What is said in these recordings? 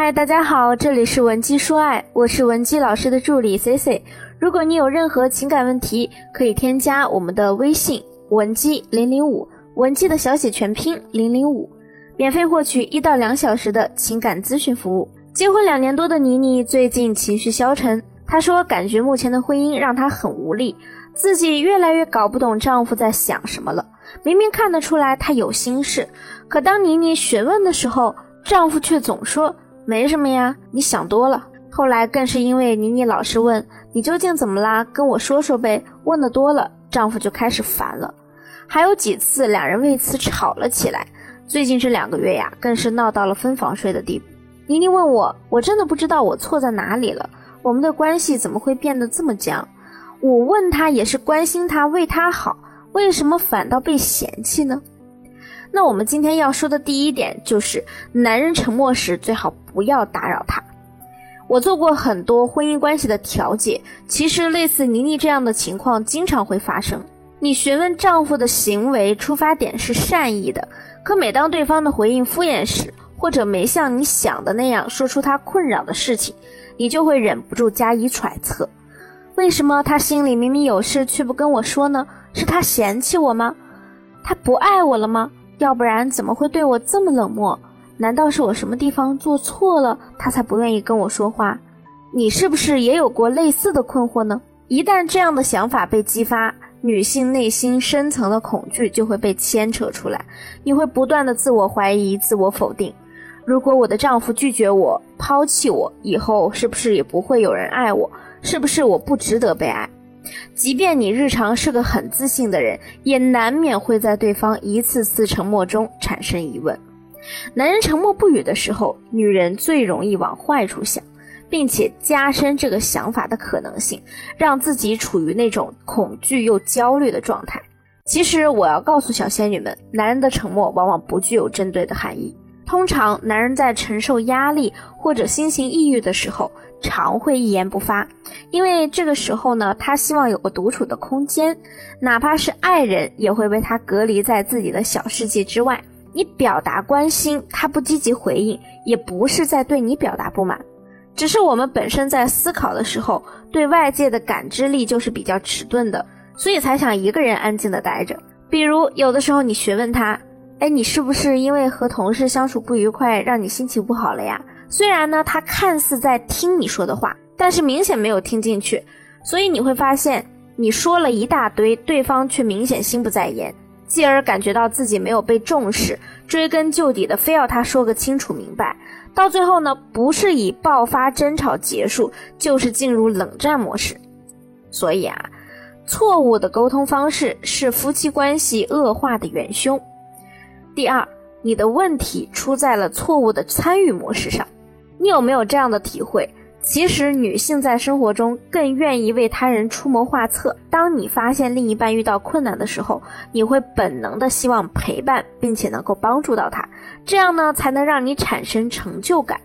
嗨，大家好，这里是文姬说爱，我是文姬老师的助理 C C。如果你有任何情感问题，可以添加我们的微信文姬零零五，文姬的小写全拼零零五，免费获取一到两小时的情感咨询服务。结婚两年多的妮妮最近情绪消沉，她说感觉目前的婚姻让她很无力，自己越来越搞不懂丈夫在想什么了。明明看得出来他有心事，可当妮妮询问的时候，丈夫却总说。没什么呀，你想多了。后来更是因为妮妮老是问你究竟怎么啦，跟我说说呗。问的多了，丈夫就开始烦了。还有几次两人为此吵了起来。最近这两个月呀，更是闹到了分房睡的地步。妮妮问我，我真的不知道我错在哪里了，我们的关系怎么会变得这么僵？我问他也是关心他，为他好，为什么反倒被嫌弃呢？那我们今天要说的第一点就是，男人沉默时最好不要打扰他。我做过很多婚姻关系的调解，其实类似妮妮这样的情况经常会发生。你询问丈夫的行为出发点是善意的，可每当对方的回应敷衍时，或者没像你想的那样说出他困扰的事情，你就会忍不住加以揣测：为什么他心里明明有事却不跟我说呢？是他嫌弃我吗？他不爱我了吗？要不然怎么会对我这么冷漠？难道是我什么地方做错了，他才不愿意跟我说话？你是不是也有过类似的困惑呢？一旦这样的想法被激发，女性内心深层的恐惧就会被牵扯出来，你会不断的自我怀疑、自我否定。如果我的丈夫拒绝我、抛弃我，以后是不是也不会有人爱我？是不是我不值得被爱？即便你日常是个很自信的人，也难免会在对方一次次沉默中产生疑问。男人沉默不语的时候，女人最容易往坏处想，并且加深这个想法的可能性，让自己处于那种恐惧又焦虑的状态。其实，我要告诉小仙女们，男人的沉默往往不具有针对的含义。通常，男人在承受压力或者心情抑郁的时候，常会一言不发，因为这个时候呢，他希望有个独处的空间，哪怕是爱人，也会被他隔离在自己的小世界之外。你表达关心，他不积极回应，也不是在对你表达不满，只是我们本身在思考的时候，对外界的感知力就是比较迟钝的，所以才想一个人安静的待着。比如，有的时候你询问他。哎，你是不是因为和同事相处不愉快，让你心情不好了呀？虽然呢，他看似在听你说的话，但是明显没有听进去，所以你会发现，你说了一大堆，对方却明显心不在焉，继而感觉到自己没有被重视，追根究底的非要他说个清楚明白，到最后呢，不是以爆发争吵结束，就是进入冷战模式。所以啊，错误的沟通方式是夫妻关系恶化的元凶。第二，你的问题出在了错误的参与模式上。你有没有这样的体会？其实女性在生活中更愿意为他人出谋划策。当你发现另一半遇到困难的时候，你会本能的希望陪伴，并且能够帮助到他，这样呢才能让你产生成就感。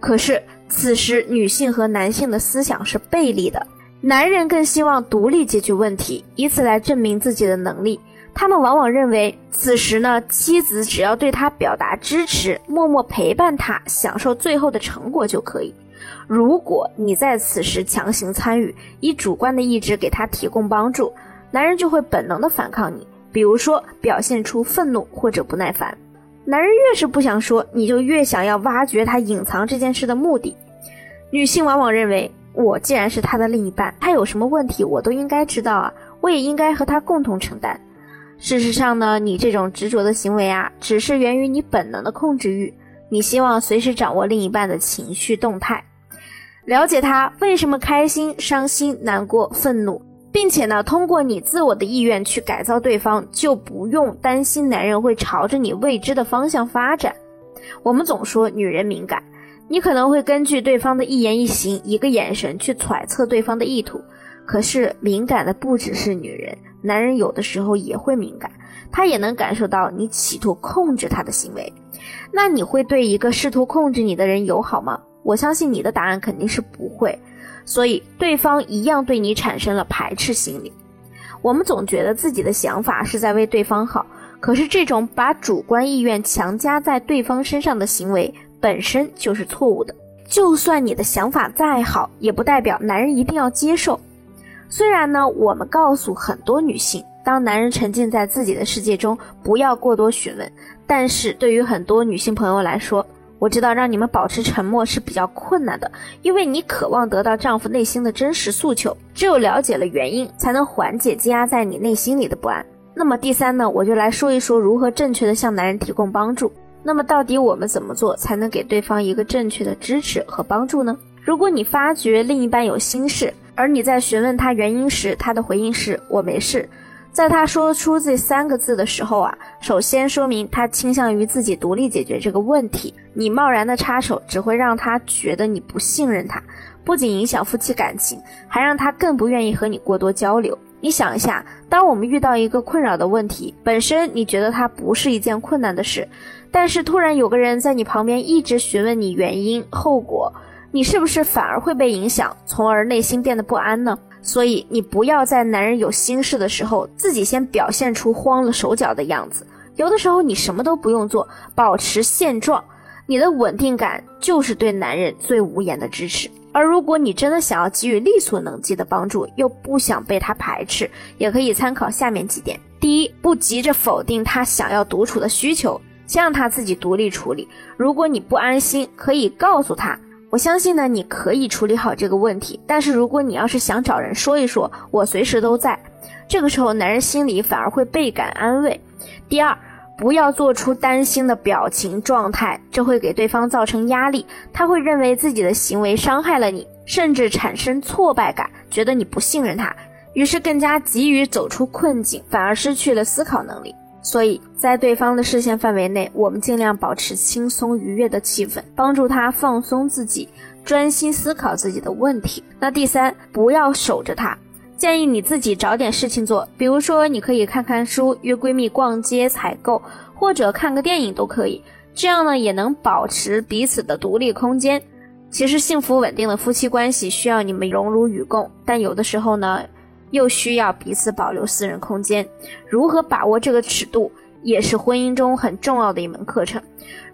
可是此时女性和男性的思想是背离的，男人更希望独立解决问题，以此来证明自己的能力。他们往往认为，此时呢，妻子只要对他表达支持，默默陪伴他，享受最后的成果就可以。如果你在此时强行参与，以主观的意志给他提供帮助，男人就会本能的反抗你，比如说表现出愤怒或者不耐烦。男人越是不想说，你就越想要挖掘他隐藏这件事的目的。女性往往认为，我既然是他的另一半，他有什么问题我都应该知道啊，我也应该和他共同承担。事实上呢，你这种执着的行为啊，只是源于你本能的控制欲。你希望随时掌握另一半的情绪动态，了解他为什么开心、伤心、难过、愤怒，并且呢，通过你自我的意愿去改造对方，就不用担心男人会朝着你未知的方向发展。我们总说女人敏感，你可能会根据对方的一言一行、一个眼神去揣测对方的意图。可是敏感的不只是女人，男人有的时候也会敏感，他也能感受到你企图控制他的行为。那你会对一个试图控制你的人友好吗？我相信你的答案肯定是不会，所以对方一样对你产生了排斥心理。我们总觉得自己的想法是在为对方好，可是这种把主观意愿强加在对方身上的行为，本身就是错误的。就算你的想法再好，也不代表男人一定要接受。虽然呢，我们告诉很多女性，当男人沉浸在自己的世界中，不要过多询问。但是对于很多女性朋友来说，我知道让你们保持沉默是比较困难的，因为你渴望得到丈夫内心的真实诉求。只有了解了原因，才能缓解积压在你内心里的不安。那么第三呢，我就来说一说如何正确的向男人提供帮助。那么到底我们怎么做才能给对方一个正确的支持和帮助呢？如果你发觉另一半有心事，而你在询问他原因时，他的回应是“我没事”，在他说出这三个字的时候啊，首先说明他倾向于自己独立解决这个问题。你贸然的插手，只会让他觉得你不信任他，不仅影响夫妻感情，还让他更不愿意和你过多交流。你想一下，当我们遇到一个困扰的问题，本身你觉得它不是一件困难的事，但是突然有个人在你旁边一直询问你原因、后果，你是不是反而会被影响，从而内心变得不安呢？所以你不要在男人有心事的时候，自己先表现出慌了手脚的样子。有的时候你什么都不用做，保持现状，你的稳定感就是对男人最无言的支持。而如果你真的想要给予力所能及的帮助，又不想被他排斥，也可以参考下面几点：第一，不急着否定他想要独处的需求，先让他自己独立处理。如果你不安心，可以告诉他，我相信呢，你可以处理好这个问题。但是如果你要是想找人说一说，我随时都在。这个时候，男人心里反而会倍感安慰。第二。不要做出担心的表情状态，这会给对方造成压力，他会认为自己的行为伤害了你，甚至产生挫败感，觉得你不信任他，于是更加急于走出困境，反而失去了思考能力。所以在对方的视线范围内，我们尽量保持轻松愉悦的气氛，帮助他放松自己，专心思考自己的问题。那第三，不要守着他。建议你自己找点事情做，比如说你可以看看书、约闺蜜逛街采购，或者看个电影都可以。这样呢，也能保持彼此的独立空间。其实幸福稳定的夫妻关系需要你们荣辱与共，但有的时候呢，又需要彼此保留私人空间。如何把握这个尺度，也是婚姻中很重要的一门课程。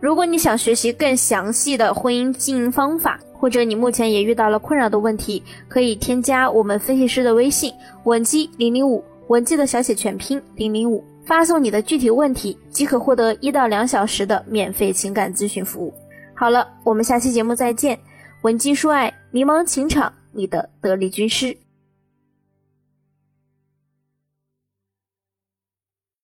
如果你想学习更详细的婚姻经营方法，或者你目前也遇到了困扰的问题，可以添加我们分析师的微信文姬零零五，文姬的小写全拼零零五，发送你的具体问题即可获得一到两小时的免费情感咨询服务。好了，我们下期节目再见，文姬说爱，迷茫情场，你的得力军师。